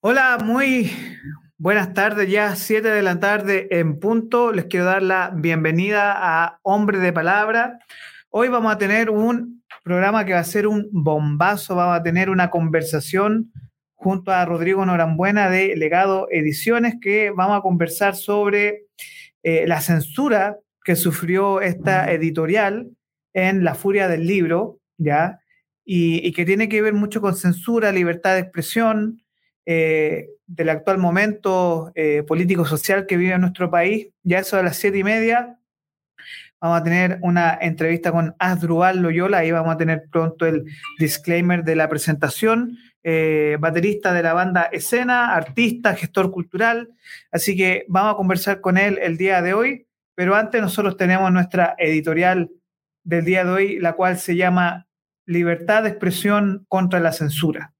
Hola, muy buenas tardes, ya 7 de la tarde en punto. Les quiero dar la bienvenida a Hombre de Palabra. Hoy vamos a tener un programa que va a ser un bombazo, vamos a tener una conversación junto a Rodrigo Norambuena de Legado Ediciones, que vamos a conversar sobre eh, la censura que sufrió esta editorial en La Furia del Libro, ¿ya? Y, y que tiene que ver mucho con censura, libertad de expresión, eh, del actual momento eh, político-social que vive nuestro país. Ya eso a las siete y media vamos a tener una entrevista con Asdrubal Loyola, ahí vamos a tener pronto el disclaimer de la presentación. Eh, baterista de la banda Escena, artista, gestor cultural. Así que vamos a conversar con él el día de hoy. Pero antes nosotros tenemos nuestra editorial del día de hoy, la cual se llama Libertad de expresión contra la censura.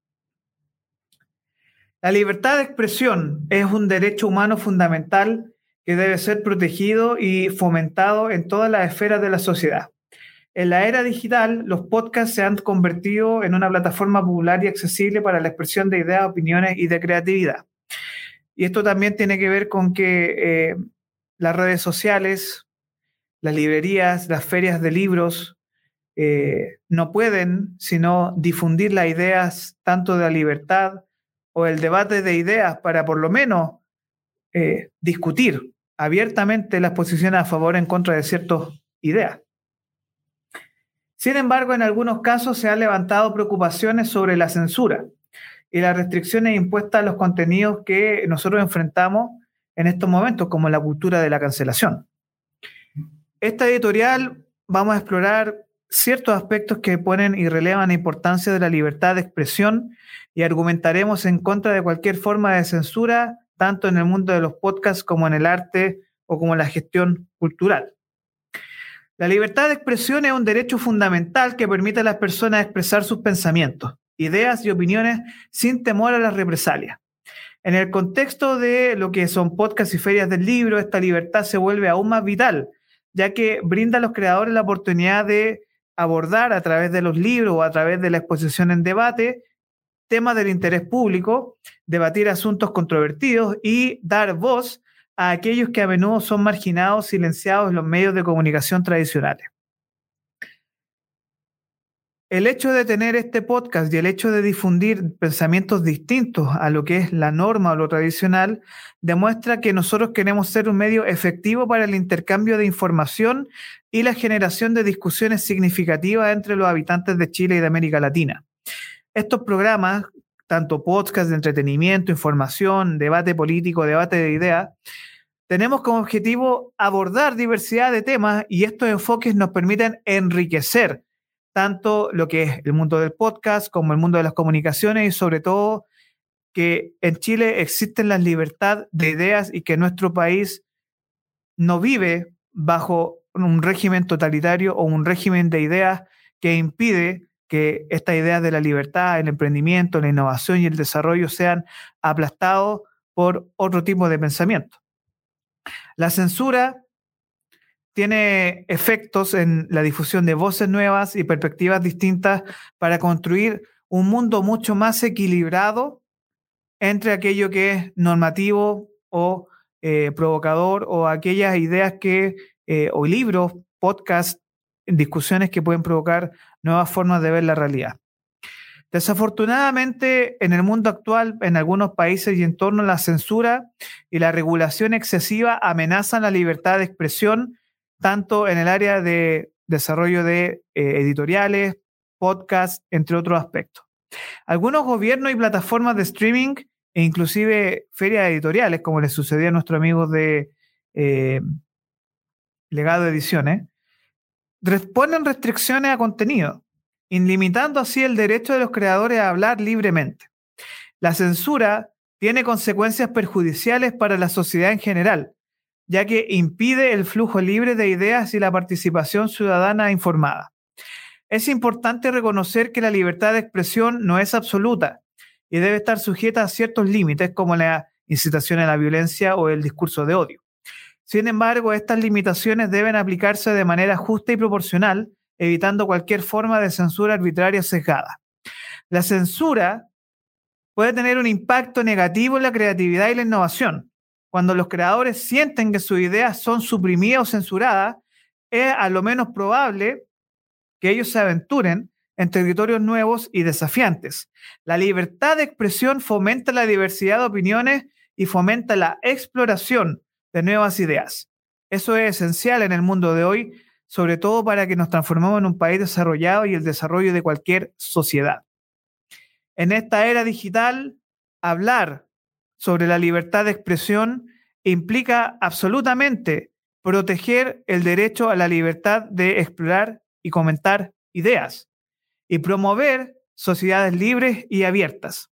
La libertad de expresión es un derecho humano fundamental que debe ser protegido y fomentado en todas las esferas de la sociedad. En la era digital, los podcasts se han convertido en una plataforma popular y accesible para la expresión de ideas, opiniones y de creatividad. Y esto también tiene que ver con que eh, las redes sociales, las librerías, las ferias de libros, eh, no pueden sino difundir las ideas tanto de la libertad, o el debate de ideas para por lo menos eh, discutir abiertamente las posiciones a favor o en contra de ciertas ideas. Sin embargo, en algunos casos se han levantado preocupaciones sobre la censura y las restricciones impuestas a los contenidos que nosotros enfrentamos en estos momentos, como la cultura de la cancelación. Esta editorial vamos a explorar ciertos aspectos que ponen y relevan la importancia de la libertad de expresión y argumentaremos en contra de cualquier forma de censura, tanto en el mundo de los podcasts como en el arte o como en la gestión cultural. La libertad de expresión es un derecho fundamental que permite a las personas expresar sus pensamientos, ideas y opiniones sin temor a las represalias. En el contexto de lo que son podcasts y ferias del libro, esta libertad se vuelve aún más vital, ya que brinda a los creadores la oportunidad de abordar a través de los libros o a través de la exposición en debate temas del interés público, debatir asuntos controvertidos y dar voz a aquellos que a menudo son marginados, silenciados en los medios de comunicación tradicionales. El hecho de tener este podcast y el hecho de difundir pensamientos distintos a lo que es la norma o lo tradicional demuestra que nosotros queremos ser un medio efectivo para el intercambio de información y la generación de discusiones significativas entre los habitantes de Chile y de América Latina. Estos programas, tanto podcast de entretenimiento, información, debate político, debate de ideas, tenemos como objetivo abordar diversidad de temas y estos enfoques nos permiten enriquecer tanto lo que es el mundo del podcast como el mundo de las comunicaciones y sobre todo que en Chile existen las libertad de ideas y que nuestro país no vive bajo un régimen totalitario o un régimen de ideas que impide que estas ideas de la libertad, el emprendimiento, la innovación y el desarrollo sean aplastados por otro tipo de pensamiento. La censura tiene efectos en la difusión de voces nuevas y perspectivas distintas para construir un mundo mucho más equilibrado entre aquello que es normativo o eh, provocador o aquellas ideas que, eh, o libros, podcasts, discusiones que pueden provocar nuevas formas de ver la realidad. Desafortunadamente, en el mundo actual, en algunos países y en torno a la censura y la regulación excesiva amenazan la libertad de expresión, tanto en el área de desarrollo de eh, editoriales, podcasts, entre otros aspectos. Algunos gobiernos y plataformas de streaming e inclusive ferias editoriales, como les sucedía a nuestros amigos de eh, Legado Ediciones, ponen restricciones a contenido, limitando así el derecho de los creadores a hablar libremente. La censura tiene consecuencias perjudiciales para la sociedad en general, ya que impide el flujo libre de ideas y la participación ciudadana informada. Es importante reconocer que la libertad de expresión no es absoluta y debe estar sujeta a ciertos límites como la incitación a la violencia o el discurso de odio. Sin embargo, estas limitaciones deben aplicarse de manera justa y proporcional, evitando cualquier forma de censura arbitraria sesgada. La censura puede tener un impacto negativo en la creatividad y la innovación. Cuando los creadores sienten que sus ideas son suprimidas o censuradas, es a lo menos probable que ellos se aventuren en territorios nuevos y desafiantes. La libertad de expresión fomenta la diversidad de opiniones y fomenta la exploración de nuevas ideas. Eso es esencial en el mundo de hoy, sobre todo para que nos transformemos en un país desarrollado y el desarrollo de cualquier sociedad. En esta era digital, hablar sobre la libertad de expresión implica absolutamente proteger el derecho a la libertad de explorar y comentar ideas y promover sociedades libres y abiertas.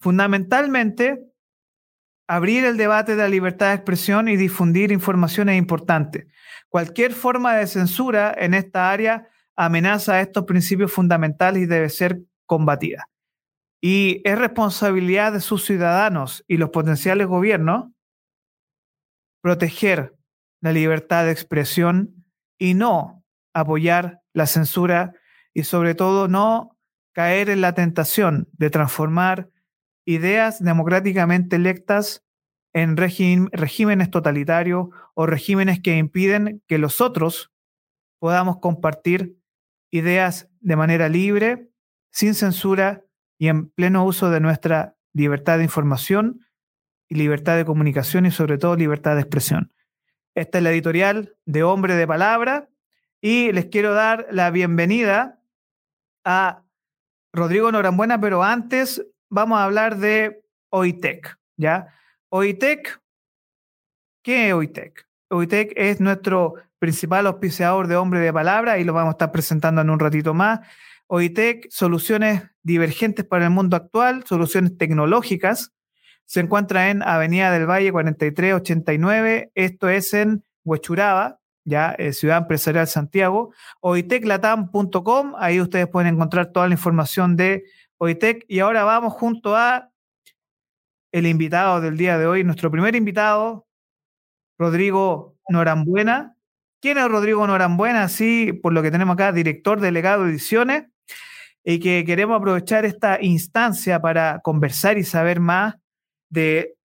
Fundamentalmente, abrir el debate de la libertad de expresión y difundir información es importante. Cualquier forma de censura en esta área amenaza estos principios fundamentales y debe ser combatida. Y es responsabilidad de sus ciudadanos y los potenciales gobiernos proteger la libertad de expresión y no apoyar la censura y sobre todo no caer en la tentación de transformar ideas democráticamente electas en regímenes totalitarios o regímenes que impiden que los otros podamos compartir ideas de manera libre, sin censura y en pleno uso de nuestra libertad de información y libertad de comunicación y sobre todo libertad de expresión. Esta es la editorial de Hombre de Palabra y les quiero dar la bienvenida a Rodrigo Norambuena, pero antes vamos a hablar de OITEC, ¿ya? OITEC, ¿qué es OITEC? OITEC es nuestro principal auspiciador de Hombre de Palabra y lo vamos a estar presentando en un ratito más. OITEC, soluciones divergentes para el mundo actual, soluciones tecnológicas. Se encuentra en Avenida del Valle 4389, esto es en Huechuraba, ya eh, Ciudad Empresarial Santiago, oiteclatam.com, ahí ustedes pueden encontrar toda la información de OITEC y ahora vamos junto a el invitado del día de hoy, nuestro primer invitado, Rodrigo Norambuena. ¿Quién es Rodrigo Norambuena? Sí, por lo que tenemos acá, director delegado de ediciones, y que queremos aprovechar esta instancia para conversar y saber más de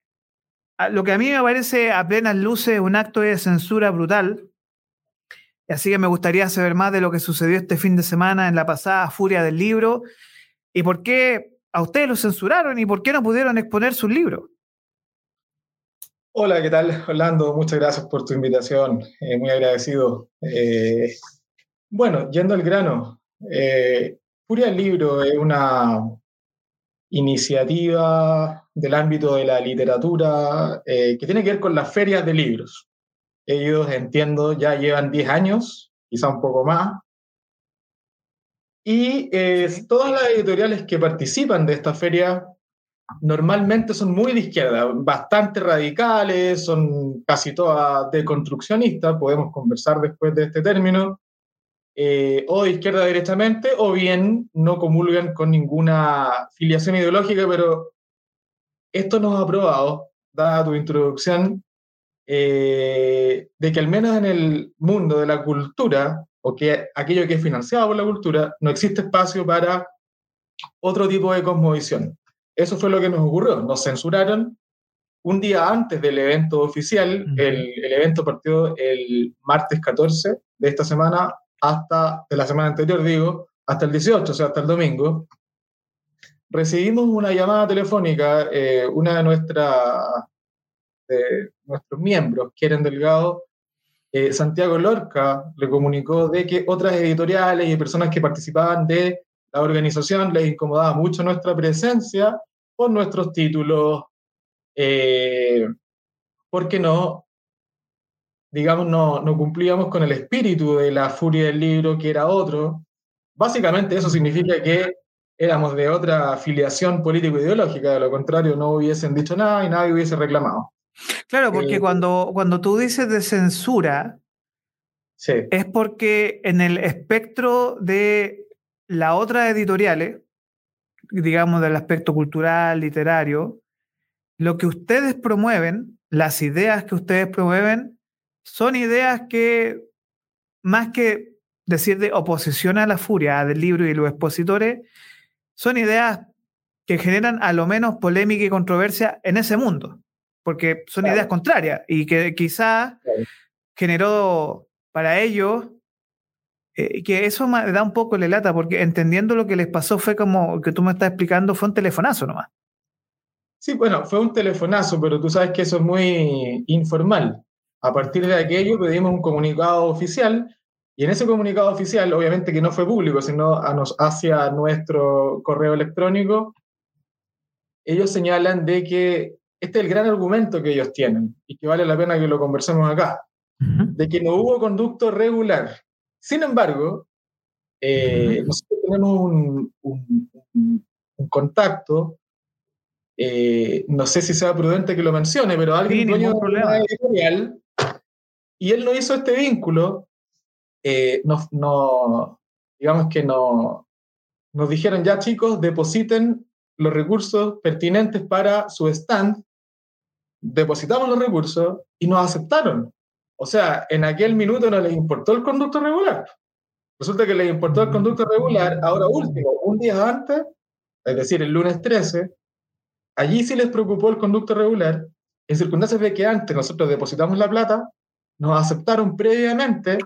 lo que a mí me parece a plenas luces un acto de censura brutal. Así que me gustaría saber más de lo que sucedió este fin de semana en la pasada Furia del Libro y por qué a ustedes lo censuraron y por qué no pudieron exponer sus libros. Hola, ¿qué tal, Orlando? Muchas gracias por tu invitación. Eh, muy agradecido. Eh, bueno, yendo al grano, eh, Furia del Libro es una iniciativa del ámbito de la literatura que tiene que ver con las ferias de libros. Ellos, entiendo, ya llevan 10 años, quizá un poco más, y eh, todas las editoriales que participan de esta feria normalmente son muy de izquierda, bastante radicales, son casi todas deconstruccionistas, podemos conversar después de este término, eh, o de izquierda directamente, o bien no comulgan con ninguna filiación ideológica, pero esto nos ha probado, dada tu introducción, eh, de que al menos en el mundo de la cultura, o que aquello que es financiado por la cultura, no existe espacio para otro tipo de cosmovisión. Eso fue lo que nos ocurrió. Nos censuraron un día antes del evento oficial. el, el, evento partió el martes 14 de esta semana hasta, de la semana anterior digo, hasta el 18, o sea, hasta el domingo. Recibimos una llamada telefónica, eh, una de, nuestra, de nuestros miembros, Keren Delgado, eh, Santiago Lorca le comunicó de que otras editoriales y personas que participaban de la organización les incomodaba mucho nuestra presencia por nuestros títulos, eh, porque no, digamos, no, no cumplíamos con el espíritu de la furia del libro, que era otro. Básicamente eso significa que éramos de otra afiliación político-ideológica, de lo contrario no hubiesen dicho nada y nadie hubiese reclamado. Claro, porque eh, cuando, cuando tú dices de censura, es porque en el espectro de la otra editoriales, digamos del aspecto cultural, literario, lo que ustedes promueven, las ideas que ustedes promueven, son ideas que, más que decir de oposición a la furia del libro y los expositores, son ideas que generan a lo menos polémica y controversia en ese mundo, porque son ideas contrarias y que quizás generó para ellos eh, que eso me da un poco de lata, porque entendiendo lo que les pasó fue como que tú me estás explicando, fue un telefonazo nomás. Sí, bueno, fue un telefonazo, pero tú sabes que eso es muy informal. A partir de aquello pedimos un comunicado oficial y en ese comunicado oficial, obviamente que no fue público, sino hacia nuestro correo electrónico, ellos señalan de que este es el gran argumento que ellos tienen y que vale la pena que lo conversemos acá, de que no hubo conducto regular. Sin embargo, eh, nosotros tenemos un, contacto, eh, no sé si sea prudente que lo mencione, pero alguien dueño de editorial, y él no hizo este vínculo, eh, no, digamos que no, nos dijeron ya chicos, depositen los recursos pertinentes para su stand, depositamos los recursos y nos aceptaron. O sea, en aquel minuto no les importó el conducto regular. Resulta que les importó el conducto regular, ahora último, un día antes, es decir, el lunes 13, allí sí les preocupó el conducto regular, en circunstancias de que antes nosotros depositamos la plata, nos aceptaron previamente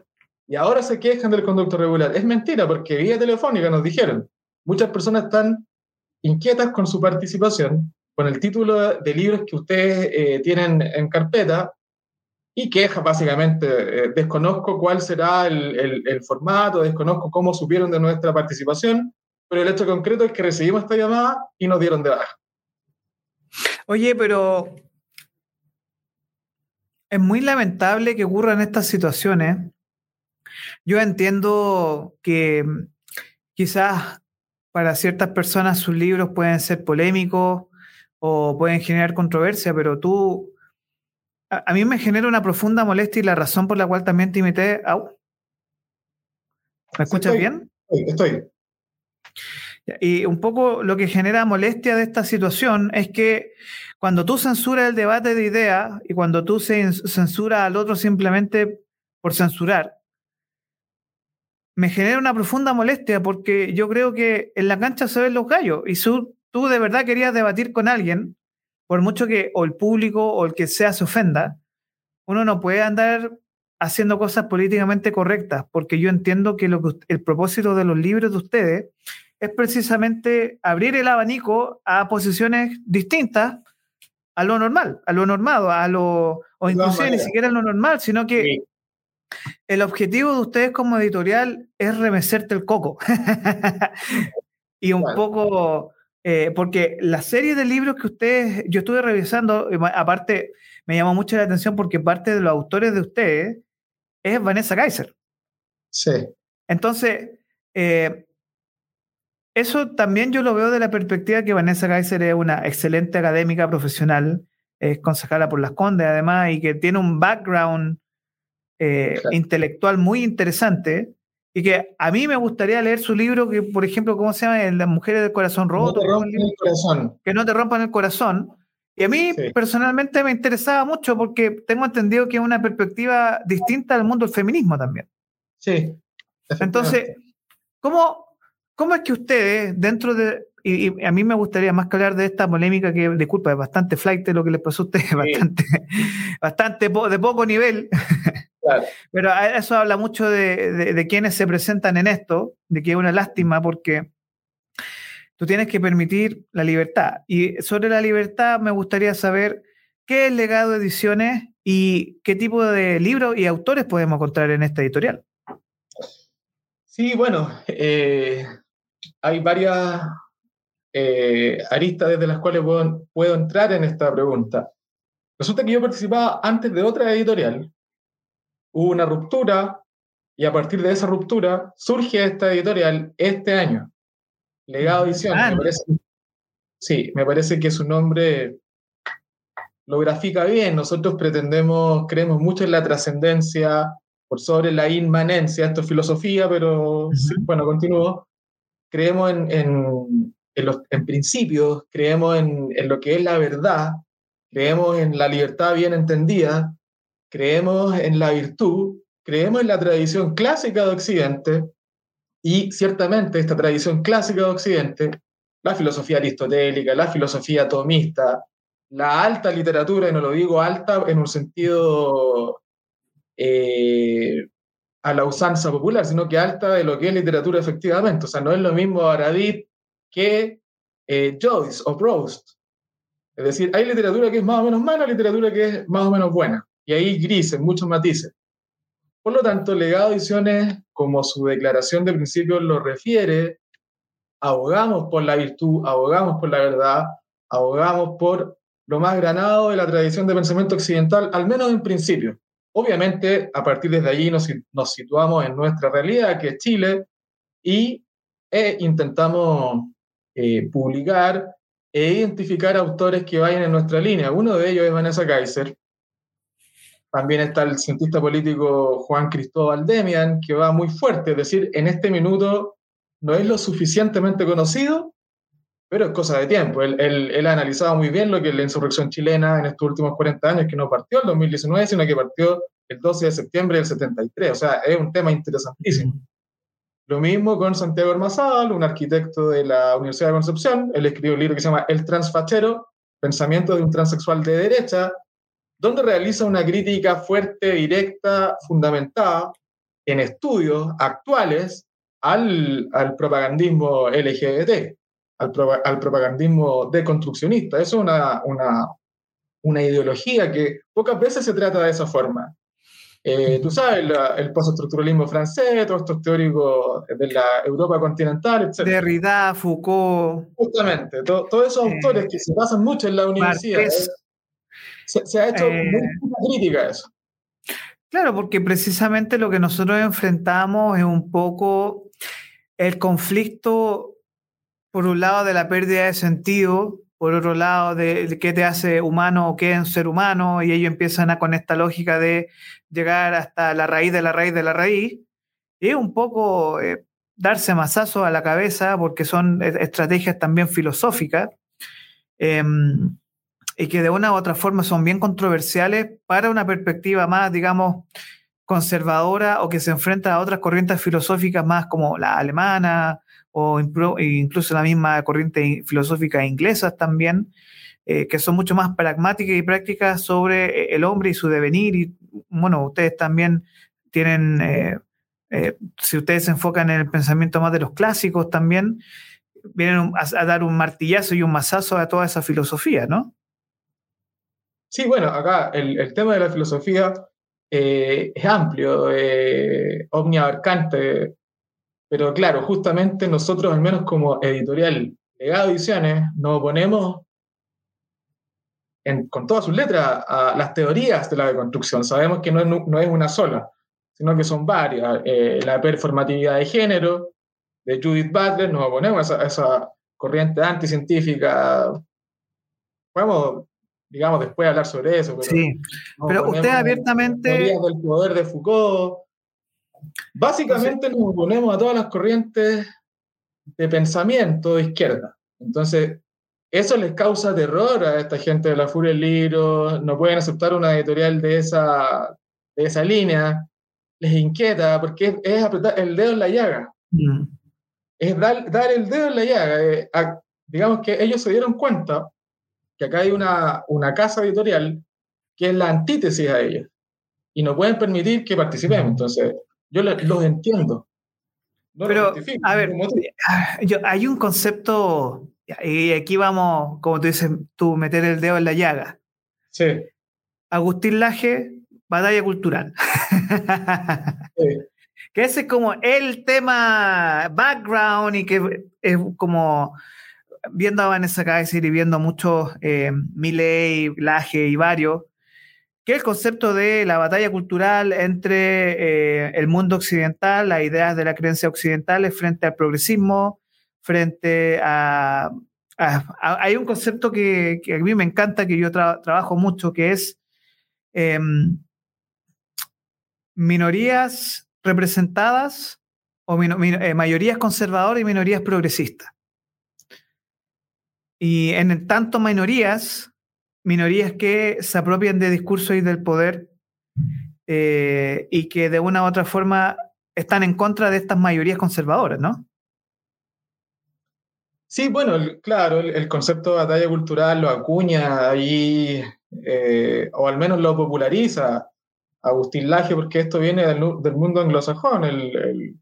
y ahora se quejan del conducto regular. Es mentira, porque vía telefónica nos dijeron, muchas personas están inquietas con su participación, con el título de libros que ustedes eh, tienen en carpeta, y queja básicamente. Eh, desconozco cuál será el, formato, desconozco cómo supieron de nuestra participación, pero el hecho concreto es que recibimos esta llamada y nos dieron de baja. Oye, pero es muy lamentable que ocurran estas situaciones. Yo entiendo que quizás para ciertas personas sus libros pueden ser polémicos o pueden generar controversia, pero tú a, mí me genera una profunda molestia y la razón por la cual también te imité. ¿Me escuchas bien? Estoy. Y un poco lo que genera molestia de esta situación es que cuando tú censuras el debate de ideas y cuando tú censuras al otro simplemente por censurar, me genera una profunda molestia porque yo creo que en la cancha se ven los gallos. Y tú de verdad querías debatir con alguien por mucho que o el público o el que sea se ofenda, uno no puede andar haciendo cosas políticamente correctas, porque yo entiendo que el propósito de los libros de ustedes es precisamente abrir el abanico a posiciones distintas a lo normal, a lo normado, a lo, o inclusive ni siquiera a lo normal, sino que el objetivo de ustedes como editorial es remecerte el coco. y un poco eh, porque la serie de libros que ustedes, yo estuve revisando, aparte me llamó mucho la atención porque parte de los autores de ustedes es Vanessa Kaiser. Sí. Entonces, eh, eso también yo lo veo de la perspectiva que Vanessa Kaiser es una excelente académica profesional, es concejala por las Condes además, y que tiene un background eh, intelectual muy interesante y que a mí me gustaría leer su libro, que por ejemplo, ¿cómo se llama? Las mujeres del corazón roto. Que no te rompan el corazón. Y a mí personalmente me interesaba mucho porque tengo entendido que es una perspectiva distinta al mundo del feminismo también. Sí. Entonces, ¿cómo, ¿cómo es que ustedes, dentro de... Y, a mí me gustaría más que hablar de esta polémica que, disculpa, es bastante flight lo que les pasó a ustedes, bastante, bastante de poco nivel. Pero eso habla mucho de, quienes se presentan en esto, de que es una lástima porque tú tienes que permitir la libertad. Y sobre la libertad me gustaría saber qué es Legado Ediciones y qué tipo de libros y autores podemos encontrar en esta editorial. Sí, bueno, eh, hay varias eh, aristas desde las cuales puedo, puedo entrar en esta pregunta. Resulta que yo participaba antes de otra editorial hubo una ruptura y a partir de esa ruptura surge esta editorial este año. Legado Edición. sí, me parece que su nombre lo grafica bien. Nosotros pretendemos, creemos mucho en la trascendencia por sobre la inmanencia. Esto es filosofía, pero bueno, continúo. Creemos en, en, los en principios, creemos en, en lo que es la verdad, creemos en la libertad bien entendida, creemos en la virtud, creemos en la tradición clásica de Occidente y ciertamente esta tradición clásica de Occidente la filosofía aristotélica, la filosofía tomista, la alta literatura, y no lo digo alta en un sentido eh, a la usanza popular, sino que alta de lo que es literatura efectivamente. O sea, no es lo mismo Aradit que eh, Joyce o Proust. Es decir, hay literatura que es más o menos mala, literatura que es más o menos buena. Y hay grises, muchos matices. Por lo tanto, Legado Ediciones, como su declaración de principio lo refiere, abogamos por la virtud, abogamos por la verdad, abogamos por lo más granado de la tradición de pensamiento occidental, al menos en principio. Obviamente, a partir de allí nos, nos situamos en nuestra realidad, que es Chile, y e intentamos eh, publicar e identificar autores que vayan en nuestra línea. Uno de ellos es Vanessa Kaiser. También está el cientista político Juan Cristóbal Demian, que va muy fuerte, es decir, en este minuto no es lo suficientemente conocido, pero es cosa de tiempo. Él, él, ha analizado muy bien lo que es la insurrección chilena en estos últimos 40 años, que no partió el 2019, sino que partió el 12 de septiembre del 73. O sea, es un tema interesantísimo. Lo mismo con Santiago Armazal, un arquitecto de la Universidad de Concepción. Él escribió un libro que se llama El transfachero, pensamiento de un transexual de derecha, donde realiza una crítica fuerte, directa, fundamentada en estudios actuales al, al propagandismo LGBT, al, al, propagandismo deconstruccionista. Eso es una, una, una ideología que pocas veces se trata de esa forma. Eh, tú sabes, el postestructuralismo francés, todos estos teóricos de la Europa continental, etc. Derrida, Foucault. Justamente, todos esos eh, autores que se basan mucho en la universidad. Eh, se, ha hecho mucha crítica a eso. Claro, porque precisamente lo que nosotros enfrentamos es un poco el conflicto, por un lado, de la pérdida de sentido por otro lado, de, qué te hace humano o qué es ser humano, y ellos empiezan a, con esta lógica de llegar hasta la raíz de la raíz de la raíz, y un poco eh, darse mazazo a la cabeza, porque son e, estrategias también filosóficas, em, y que de una u otra forma son bien controversiales para una perspectiva más, digamos, conservadora o que se enfrenta a otras corrientes filosóficas más como la alemana, o incluso la misma corriente filosófica inglesa también, eh, que son mucho más pragmáticas y prácticas sobre eh, el hombre y su devenir. Y bueno, ustedes también tienen, eh, si ustedes se enfocan en el pensamiento más de los clásicos también, vienen a, dar un martillazo y un mazazo a toda esa filosofía, ¿no? Sí, bueno, acá el, el tema de la filosofía es amplio, omniabarcante pero claro, justamente nosotros, al menos como editorial Legado Ediciones, nos oponemos con todas sus letras a las teorías de la deconstrucción. Sabemos que no es, no es una sola, sino que son varias. Eh, la performatividad de género de Judith Butler, nos oponemos a esa, corriente anticientífica. Podemos, digamos, después hablar sobre eso. Pero sí, pero usted abiertamente... del poder de Foucault, Básicamente nos oponemos a todas las corrientes de pensamiento de izquierda. Entonces, eso les causa terror a esta gente de la Furia del Libro, no pueden aceptar una editorial de esa, de esa línea, les inquieta porque es, apretar el dedo en la llaga. Mm. Es dar, dar, el dedo en la llaga. Eh, digamos que ellos se dieron cuenta que acá hay una, una casa editorial que es la antítesis a ellos y no pueden permitir que participemos. Entonces, yo los entiendo. Pero, a ver, ah, hay un concepto, y aquí vamos, como tú dices, tú meter el dedo en la llaga. Sí. Agustín Laje, batalla cultural. Sí. que ese es como el tema background y que es como viendo a Vanessa Kaiser y viendo muchos eh, Milley, Laje y varios, que el concepto de la batalla cultural entre eh, el mundo occidental, las ideas de la creencia occidental frente al progresismo, frente a... hay un concepto que, a mí me encanta, que yo trabajo mucho, que es em, minorías representadas o eh, mayorías conservadoras y minorías progresistas. Y en tanto minorías, minorías que se apropian de discursos y del poder eh, y que de una u otra forma están en contra de estas mayorías conservadoras, ¿no? Sí, bueno, claro, el, concepto de batalla cultural lo acuña ahí, eh, o al menos lo populariza Agustín Laje, porque esto viene del, mundo anglosajón, el,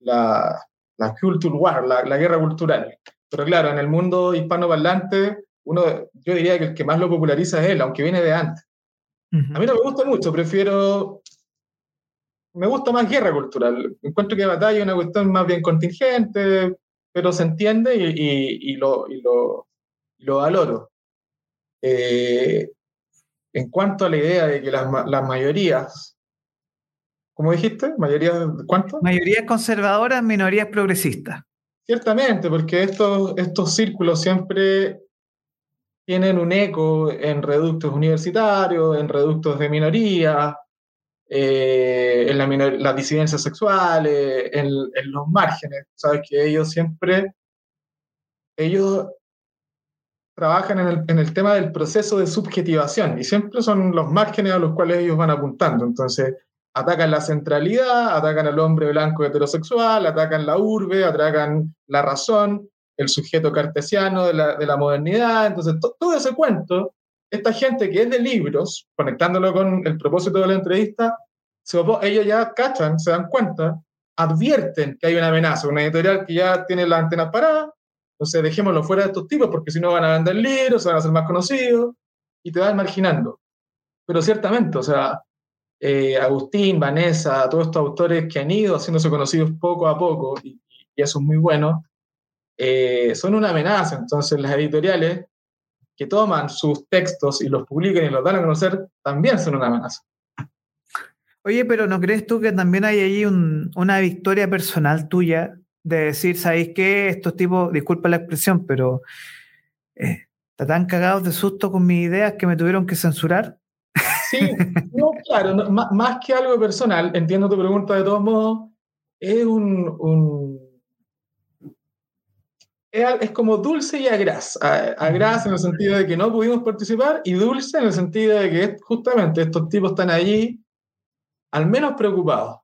la, la culture war, la, guerra cultural. Pero claro, en el mundo hispanoparlante, uno, yo diría que el que más lo populariza es él, aunque viene de antes. A mí no me gusta mucho, prefiero me gusta más guerra cultural. Encuentro que batalla es una cuestión más bien contingente, pero se entiende y, lo, lo, valoro. Eh, en cuanto a la idea de que las, mayorías, ¿cómo dijiste? ¿Mayorías cuánto? Mayorías conservadoras, minorías progresistas. Ciertamente, porque estos, estos círculos siempre tienen un eco en reductos universitarios, en reductos de minoría, eh, en la las disidencias sexuales, en, los márgenes. Sabes que ellos siempre, ellos trabajan en el, en el, tema del proceso de subjetivación y siempre son los márgenes a los cuales ellos van apuntando. Entonces, atacan la centralidad, atacan al hombre blanco heterosexual, atacan la urbe, atacan la razón, el sujeto cartesiano de la, de la modernidad. Entonces, todo ese cuento esta gente que es de libros, conectándolo con el propósito de la entrevista, ellos ya cachan, se dan cuenta, advierten que hay una amenaza, una editorial que ya tiene la antena parada, entonces dejémoslo fuera de estos tipos porque si no van a vender libros, se van a hacer más conocidos y te van marginando. Pero ciertamente, o sea, eh, Agustín, Vanessa, todos estos autores que han ido haciéndose conocidos poco a poco, y, eso es muy bueno, eh, son una amenaza. Entonces las editoriales que toman sus textos y los publican y los dan a conocer, también son una amenaza. Oye, pero ¿no crees tú que también hay ahí una victoria personal tuya de decir, ¿sabéis qué? Estos tipos, disculpa la expresión, pero eh, están tan cagados de susto con mis ideas que me tuvieron que censurar? Sí, no, claro, más, que algo personal, entiendo tu pregunta de todos modos, es un es, como dulce y agraz. Agraz en el sentido de que no pudimos participar y dulce en el sentido de que justamente estos tipos están allí al menos preocupados.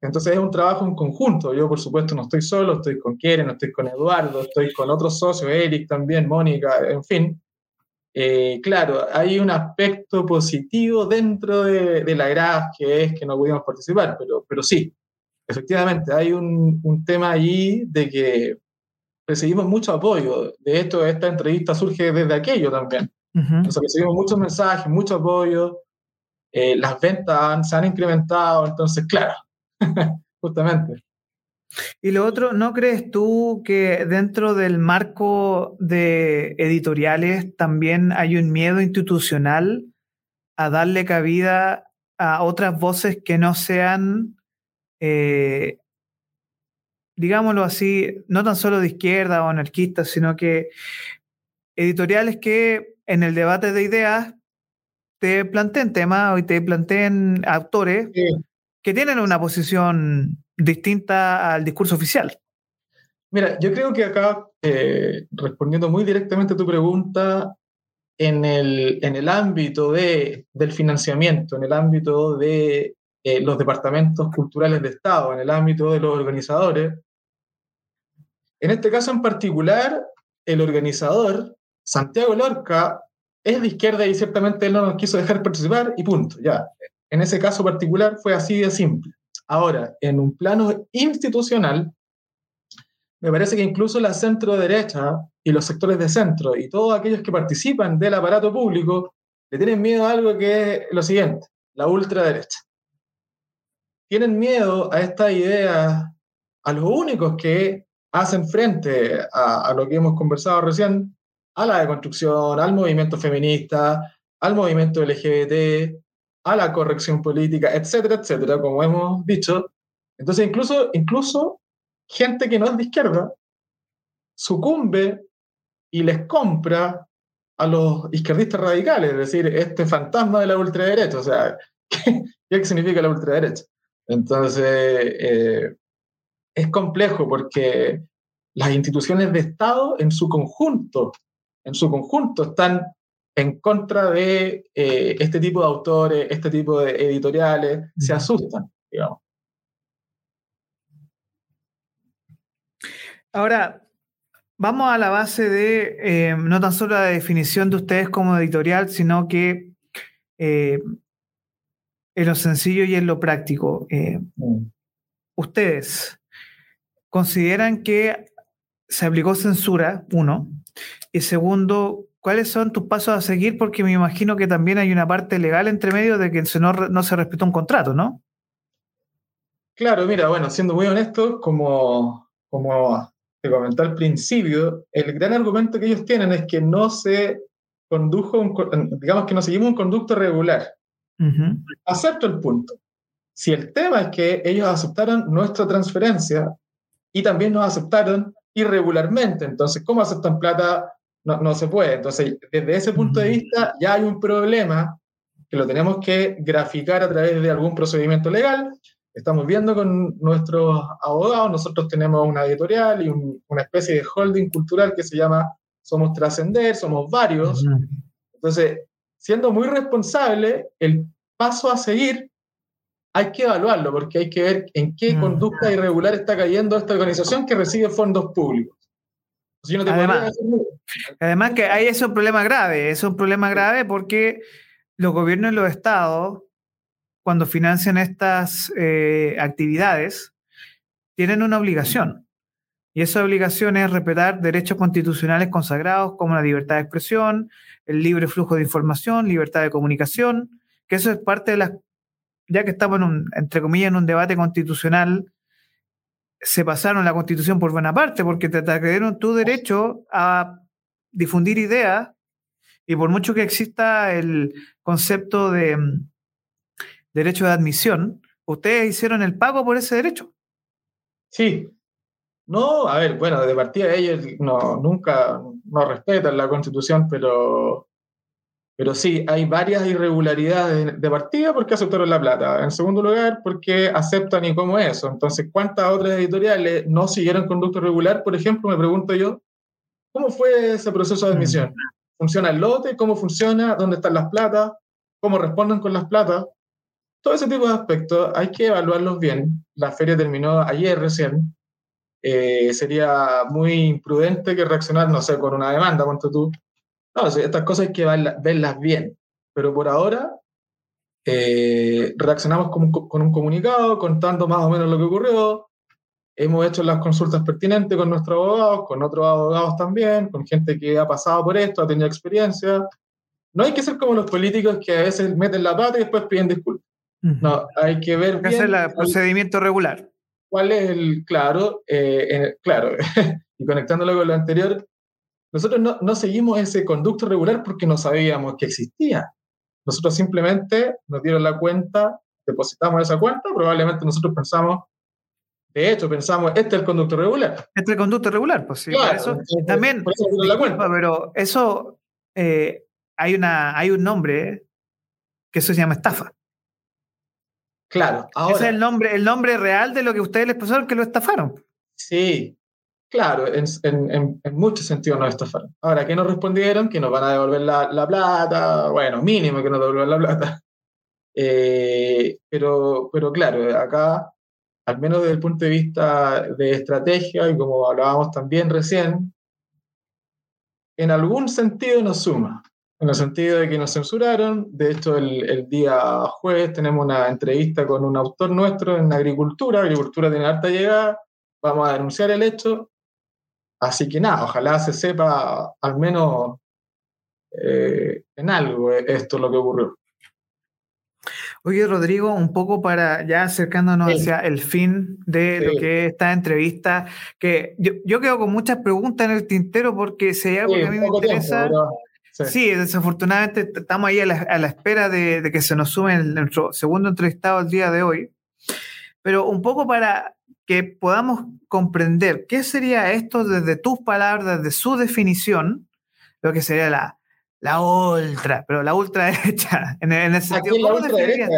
Entonces es un trabajo en conjunto. Yo, por supuesto, no estoy solo, estoy con Keren, estoy con Eduardo, estoy con otros socios, Eric también, Mónica, en fin. Eh, claro, hay un aspecto positivo dentro de, de la GRAF que es que no pudimos participar, pero, pero sí, efectivamente, hay un, un tema allí de que recibimos mucho apoyo. De hecho, esta entrevista surge desde aquello también. recibimos muchos mensajes, mucho apoyo. Eh, las ventas se han incrementado, entonces, claro, justamente. Y lo otro, ¿no crees tú que dentro del marco de editoriales también hay un miedo institucional a darle cabida a otras voces que no sean eh, digámoslo así, no tan solo de izquierda o anarquistas, sino que editoriales que en el debate de ideas te planteen temas o te planteen autores que tienen una posición distinta al discurso oficial. Mira, yo creo que acá, eh, respondiendo muy directamente a tu pregunta, en el, en el ámbito de, del financiamiento, en el ámbito de eh, los departamentos culturales de Estado, en el ámbito de los organizadores, en este caso en particular, el organizador, Santiago Lorca, es de izquierda y ciertamente él no nos quiso dejar participar y punto, ya. En ese caso particular fue así de simple. Ahora, en un plano institucional, me parece que incluso la centro derecha y los sectores de centro y todos aquellos que participan del aparato público le tienen miedo a algo que es lo siguiente, la ultraderecha. Tienen miedo a esta idea, a los únicos que hacen frente a, lo que hemos conversado recién, a la deconstrucción, al movimiento feminista, al movimiento LGBT, a la corrección política, etcétera, etcétera, como hemos dicho. Entonces, incluso, incluso gente que no es de izquierda sucumbe y les compra a los izquierdistas radicales, es decir, este fantasma de la ultraderecha. O sea, ¿qué, significa la ultraderecha? Entonces, eh, es complejo porque las instituciones de Estado en su conjunto, en su conjunto están en contra de eh, este tipo de autores, este tipo de editoriales, se asustan, digamos. Ahora, vamos a la base de eh, no tan solo la definición de ustedes como editorial, sino que eh, en lo sencillo y en lo práctico. Eh, mm. Ustedes consideran que se aplicó censura, uno, y segundo, ¿cuáles son tus pasos a seguir? Porque me imagino que también hay una parte legal entre medio de que no, no se respetó un contrato, ¿no? Claro, mira, bueno, siendo muy honesto, como, como te comenté al principio, el gran argumento que ellos tienen es que no se condujo, digamos que no seguimos un conducto regular. Acepto el punto. Si el tema es que ellos aceptaron nuestra transferencia y también nos aceptaron irregularmente, entonces, ¿cómo aceptan plata? No, no se puede. Entonces, desde ese punto de vista, ya hay un problema que lo tenemos que graficar a través de algún procedimiento legal. Estamos viendo con nuestros abogados, nosotros tenemos una editorial y una especie de holding cultural que se llama Somos Trascender, somos varios. Entonces, siendo muy responsable, el paso a seguir hay que evaluarlo porque hay que ver en qué mm. conducta irregular está cayendo esta organización que recibe fondos públicos. además, que hay es un problema grave, es un problema grave porque los gobiernos y los estados, cuando financian estas eh, actividades, tienen una obligación. Y esa obligación es respetar derechos constitucionales consagrados como la libertad de expresión, el libre flujo de información, libertad de comunicación, que eso es parte de las ya que estamos, en un, entre comillas, en un debate constitucional, se pasaron la constitución por buena parte, porque te agredieron tu derecho a difundir ideas, y por mucho que exista el concepto de mm, derecho de admisión, ustedes hicieron el pago por ese derecho. Sí. No, a ver, bueno, de partida ellos no, nunca no respetan la constitución, pero pero sí, hay varias irregularidades de partida porque aceptaron la plata. En segundo lugar, porque aceptan y cómo eso. Entonces, ¿cuántas otras editoriales no siguieron conducto regular? Por ejemplo, me pregunto yo, ¿cómo fue ese proceso de admisión? ¿Funciona el lote? ¿Cómo funciona? ¿Dónde están las platas? ¿Cómo responden con las platas? Todo ese tipo de aspectos hay que evaluarlos bien. La feria terminó ayer recién. Eh, sería muy imprudente que reaccionar, no sé, con una demanda, cuánto tú, no, estas cosas hay que verlas bien, pero por ahora eh, reaccionamos con, un comunicado contando más o menos lo que ocurrió. Hemos hecho las consultas pertinentes con nuestros abogados, con otros abogados también, con gente que ha pasado por esto, ha tenido experiencia. No hay que ser como los políticos que a veces meten la pata y después piden disculpas. No, hay que ver bien. Es el procedimiento regular. ¿Cuál es el, claro, eh, claro, y conectándolo con lo anterior, nosotros no, seguimos ese conducto regular porque no sabíamos que existía. Nosotros simplemente nos dieron la cuenta, depositamos esa cuenta, probablemente nosotros pensamos, de hecho, pensamos, este es el conducto regular. Este es el conducto regular, pues sí. eso, también, pero eso, eh, hay, una, hay un nombre que eso se llama estafa. Claro. Ese es el nombre, el nombre real de lo que ustedes les pasaron que lo estafaron. Sí, Claro, en, en, en, muchos sentidos nos estafaron. Ahora, ¿qué nos respondieron? Que nos van a devolver la, la plata, bueno, mínimo que nos devuelvan la plata. Eh, pero, pero claro, acá, al menos desde el punto de vista de estrategia, y como hablábamos también recién, en algún sentido nos suma, en el sentido de que nos censuraron. De hecho, el, el día jueves tenemos una entrevista con un autor nuestro en agricultura, agricultura tiene harta llegada, vamos a denunciar el hecho Así que nada, ojalá se sepa al menos eh, en algo esto lo que ocurrió. Oye, Rodrigo, un poco para ya acercándonos hacia el fin de lo que es esta entrevista, que yo, quedo con muchas preguntas en el tintero porque si hay algo que a mí me interesa. sí. desafortunadamente estamos ahí a la, espera de, de, que se nos sume nuestro segundo entrevistado el día de hoy. Pero un poco para que podamos comprender qué sería esto desde tus palabras, desde su definición, lo que sería la, la ultra, pero la ultraderecha, en, en el sentido, ¿cómo, definirías,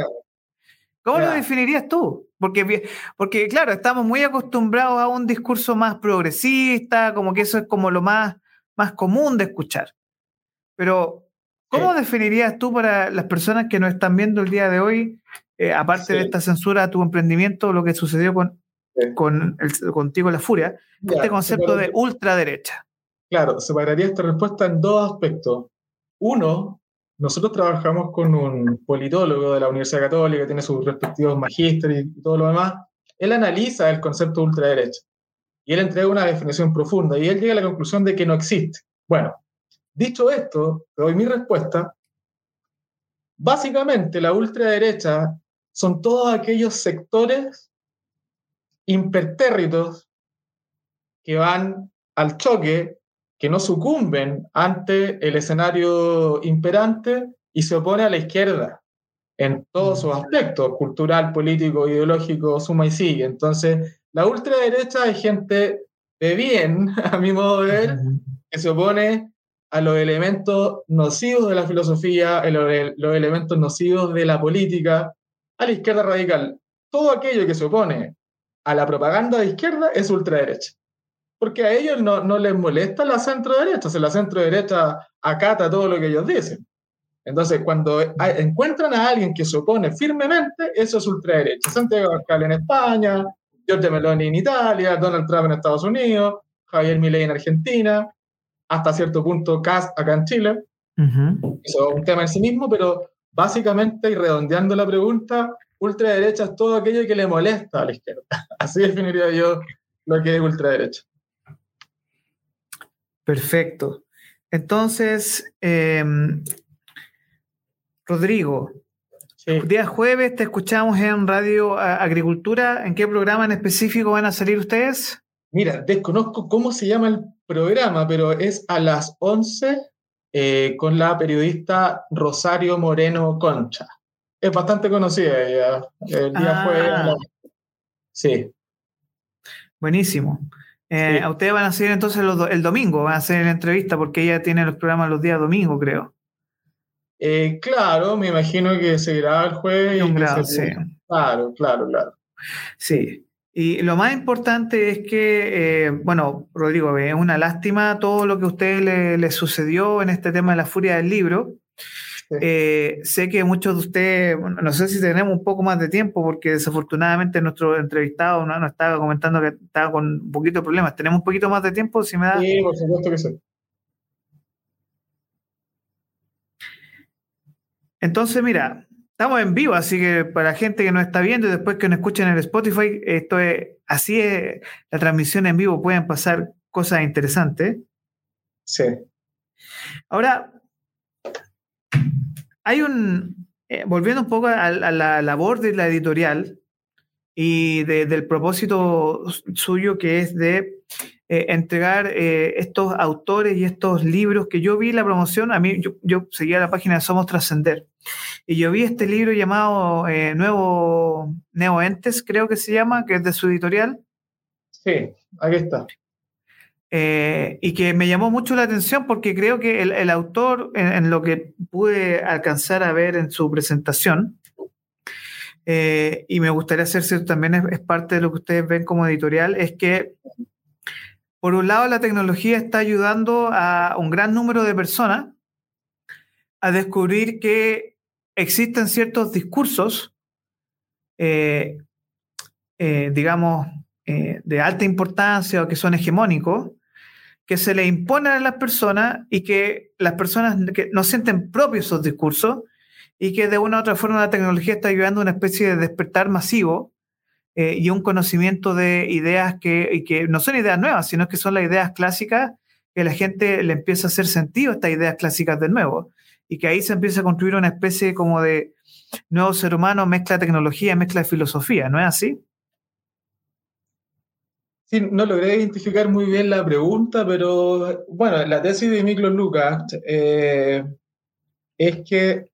¿cómo lo definirías tú? Porque, porque, claro, estamos muy acostumbrados a un discurso más progresista, como que eso es como lo más, más común de escuchar. Pero, ¿cómo definirías tú para las personas que nos están viendo el día de hoy, eh, aparte de esta censura a tu emprendimiento, lo que sucedió con con el, contigo la furia, este concepto de ultraderecha. claro, separaría esta respuesta en dos aspectos. Uno, nosotros trabajamos con un politólogo de la Universidad Católica, tiene sus respectivos magísteres y todo lo demás. Él analiza el concepto de ultraderecha y él entrega una definición profunda y él llega a la conclusión de que no existe. Bueno, dicho esto, te doy mi respuesta. Básicamente, la ultraderecha son todos aquellos sectores impertérritos que van al choque que no sucumben ante el escenario imperante y se opone a la izquierda en todos sus aspectos, cultural, político, ideológico, suma y sigue. Entonces, la ultraderecha es gente de bien, a mi modo de ver, que se opone a los elementos nocivos de la filosofía, a los elementos nocivos de la política, a la izquierda radical. Todo aquello que se opone a la propaganda de izquierda es ultraderecha porque a ellos no, no les molesta la centro derecha, si la centro derecha acata todo lo que ellos dicen. Entonces, cuando encuentran a alguien que se opone firmemente, eso es ultraderecha. Santiago Abascal en España, Giorgio Meloni en Italia, Donald Trump en Estados Unidos, Javier Milei en Argentina, hasta cierto punto Cast acá en Chile. Eso es un tema en sí mismo, pero básicamente, y redondeando la pregunta, ultraderecha es todo aquello que le molesta a la izquierda. Así definiría yo lo que es ultraderecha. Perfecto. Entonces, em, Rodrigo, día jueves te escuchamos en Radio Agricultura. ¿En qué programa en específico van a salir ustedes? Mira, desconozco cómo se llama el programa, pero es a las 11 eh, con la periodista Rosario Moreno Concha. Es bastante conocida ella. El día jueves. Ah. Sí. Buenísimo. Eh, a ustedes van a seguir entonces el domingo, van a hacer la entrevista porque ella tiene los programas los días domingo, creo. Eh, claro, me imagino que seguirá el jueves. sí. Claro, claro, claro. Sí. Y lo más importante es que, eh, bueno, Rodrigo, es una lástima todo lo que a usted le, le sucedió en este tema de la furia del libro. Eh, sé que muchos de ustedes, no sé si tenemos un poco más de tiempo, porque desafortunadamente nuestro entrevistado ¿no? nos estaba comentando que estaba con un poquito de problemas. ¿Tenemos un poquito más de tiempo? Si me da... Sí, por supuesto que sí. Entonces, mira, estamos en vivo, así que para la gente que nos está viendo y después que nos escuchen en el Spotify, esto es, así es la transmisión en vivo, pueden pasar cosas interesantes. Sí. Ahora, hay un, eh, volviendo un poco a, la labor de la editorial y del propósito suyo que es de eh, entregar eh, estos autores y estos libros que yo vi la promoción, a mí yo, seguía la página de Somos Trascender y yo vi este libro llamado Nuevo Neoentes, creo que se llama, que es de su editorial. Sí, aquí está. Eh, y que me llamó mucho la atención porque creo que el, autor, en, lo que pude alcanzar a ver en su presentación, eh, y me gustaría hacerse también es, parte de lo que ustedes ven como editorial, es que por un lado la tecnología está ayudando a un gran número de personas a descubrir que existen ciertos discursos, eh, digamos, de alta importancia o que son hegemónicos, que se le imponen a las personas y que las personas que no sienten propios esos discursos y que de una u otra forma la tecnología está ayudando a una especie de despertar masivo eh, y un conocimiento de ideas que, y que no son ideas nuevas, sino que son las ideas clásicas que la gente le empieza a hacer sentido a estas ideas clásicas de nuevo y que ahí se empieza a construir una especie como de nuevo ser humano, mezcla tecnología, mezcla de filosofía, ¿no es así? Sí, no logré identificar muy bien la pregunta, pero bueno, la tesis de Miklos Lucas eh, es que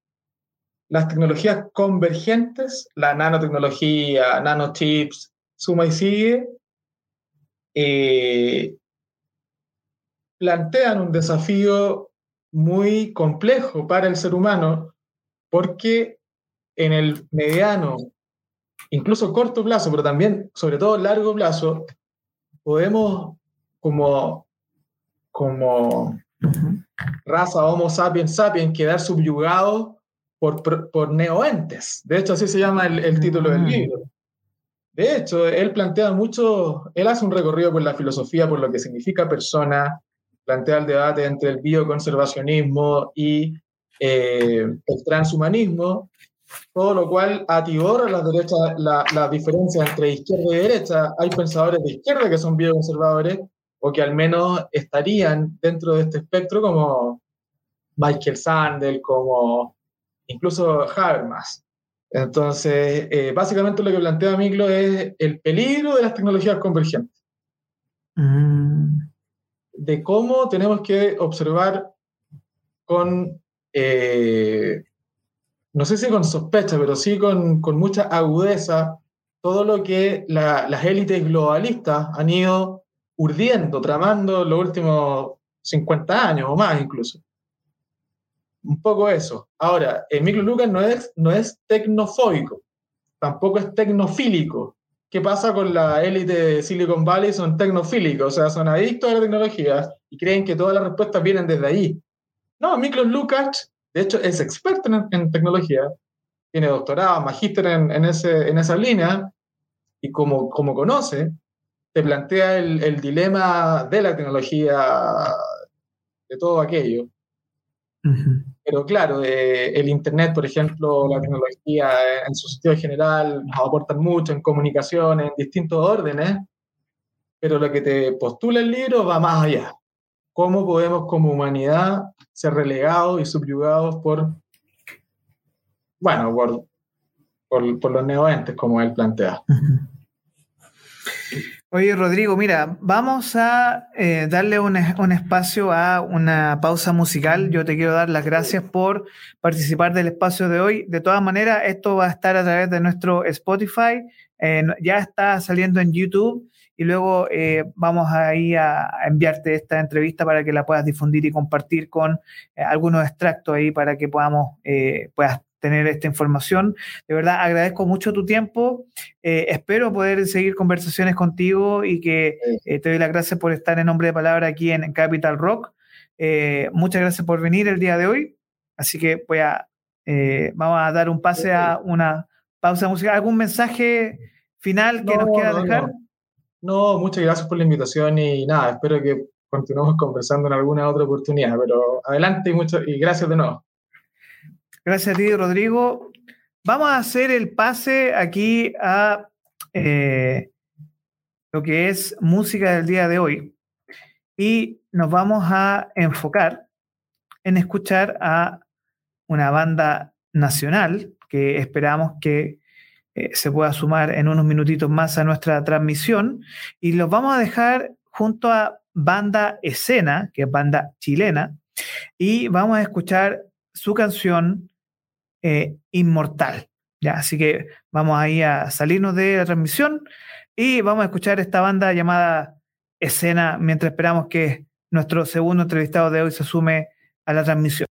las tecnologías convergentes, la nanotecnología, nanochips, suma y sigue, eh, plantean un desafío muy complejo para el ser humano porque en el mediano, incluso corto plazo, pero también sobre todo largo plazo, podemos como, como raza Homo sapiens sapiens quedar subyugados por, por, neoentes. De hecho, así se llama el, título del mm. libro. De hecho, él plantea mucho, él hace un recorrido por la filosofía, por lo que significa persona, plantea el debate entre el bioconservacionismo y eh, el transhumanismo, todo lo cual atiborra las derechas, la, la diferencia entre izquierda y derecha. Hay pensadores de izquierda que son bioconservadores o que al menos estarían dentro de este espectro como Michael Sandel, como incluso Habermas. Entonces, eh, básicamente lo que plantea Miklo es el peligro de las tecnologías convergentes. Mm. De cómo tenemos que observar con, eh, no sé si con sospecha, pero sí con, con mucha agudeza, todo lo que las élites globalistas han ido urdiendo, tramando los últimos 50 años o más incluso un poco eso. Ahora, Emilio Lucas no es, no es tecnofóbico, tampoco es tecnofílico. ¿Qué pasa con la élite de Silicon Valley? Son tecnofílicos, o sea, son adictos a la tecnología y creen que todas las respuestas vienen desde ahí. No, Miklos Lukács, de hecho, es experto en, tecnología, tiene doctorado, magíster en, en, ese, en esa línea, y como, como conoce, te plantea el, el dilema de la tecnología, de todo aquello. Pero claro, eh, el Internet, por ejemplo, la tecnología en su sentido general nos aportan mucho en comunicación, en distintos órdenes, pero lo que te postula el libro va más allá. ¿Cómo podemos como humanidad ser relegados y subyugados por, bueno, por, por, los neoentes, como él plantea? Oye, Rodrigo, mira, vamos a eh, darle un, espacio a una pausa musical. Yo te quiero dar las gracias por participar del espacio de hoy. De todas maneras, esto va a estar a través de nuestro Spotify. ya está saliendo en YouTube y luego eh, vamos a ir a, enviarte esta entrevista para que la puedas difundir y compartir con eh, algunos extractos ahí para que podamos, puedas tener esta información. De verdad, agradezco mucho tu tiempo. Eh, espero poder seguir conversaciones contigo y que eh, te doy las gracias por estar en nombre de palabra aquí en, Capital Rock. Eh, muchas gracias por venir el día de hoy. Así que voy a, vamos a dar un pase a una pausa musical. ¿Algún mensaje final que nos quiera dejar? No. muchas gracias por la invitación y nada, espero que continuemos conversando en alguna otra oportunidad, pero adelante y, mucho, y gracias de nuevo. Gracias a ti, Rodrigo. Vamos a hacer el pase aquí a eh, lo que es música del día de hoy y nos vamos a enfocar en escuchar a una banda nacional que esperamos que eh, se pueda sumar en unos minutitos más a nuestra transmisión y los vamos a dejar junto a Banda Escena, que es banda chilena, y vamos a escuchar su canción eh, inmortal. ¿ya? Así que vamos ahí a salirnos de la transmisión y vamos a escuchar esta banda llamada Escena mientras esperamos que nuestro segundo entrevistado de hoy se sume a la transmisión.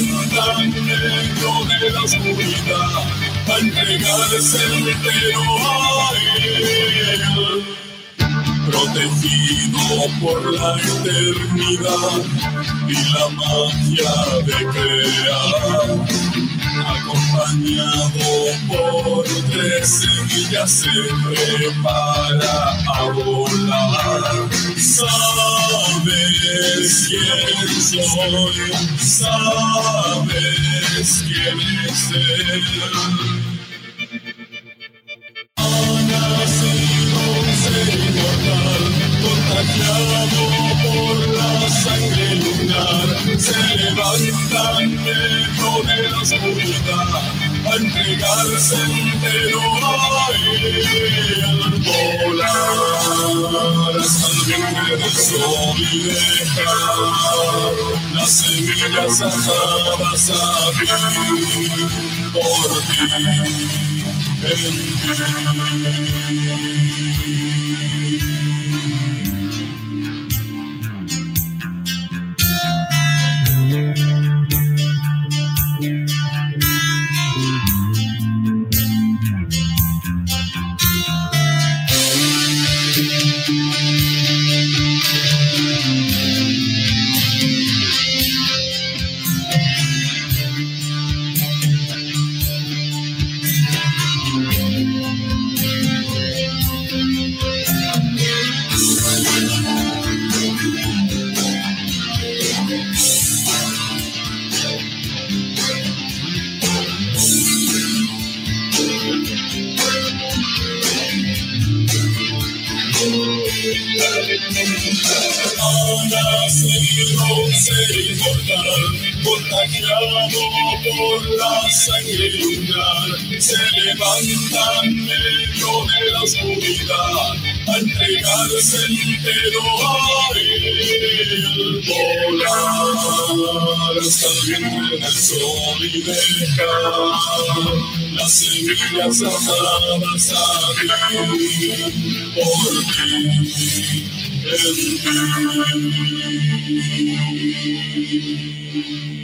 Se levanta en medio de la oscuridad, a entregarse entero a él protegido por la eternidad y la magia de crear, acompañado por tres semilla se prepara a volar. Sabes quién soy, sabes quién es él. Ha nacido un ser inmortal, contagiado por la sangre lunar, se levanta en de la oscuridad a entregarse entero a él, volar vientre del sol y dejar las semillas asadas a vivir por ti. En Ha entero a él, volar el vientre del sol y dejar las semillas amadas a vivir por ti. En ti.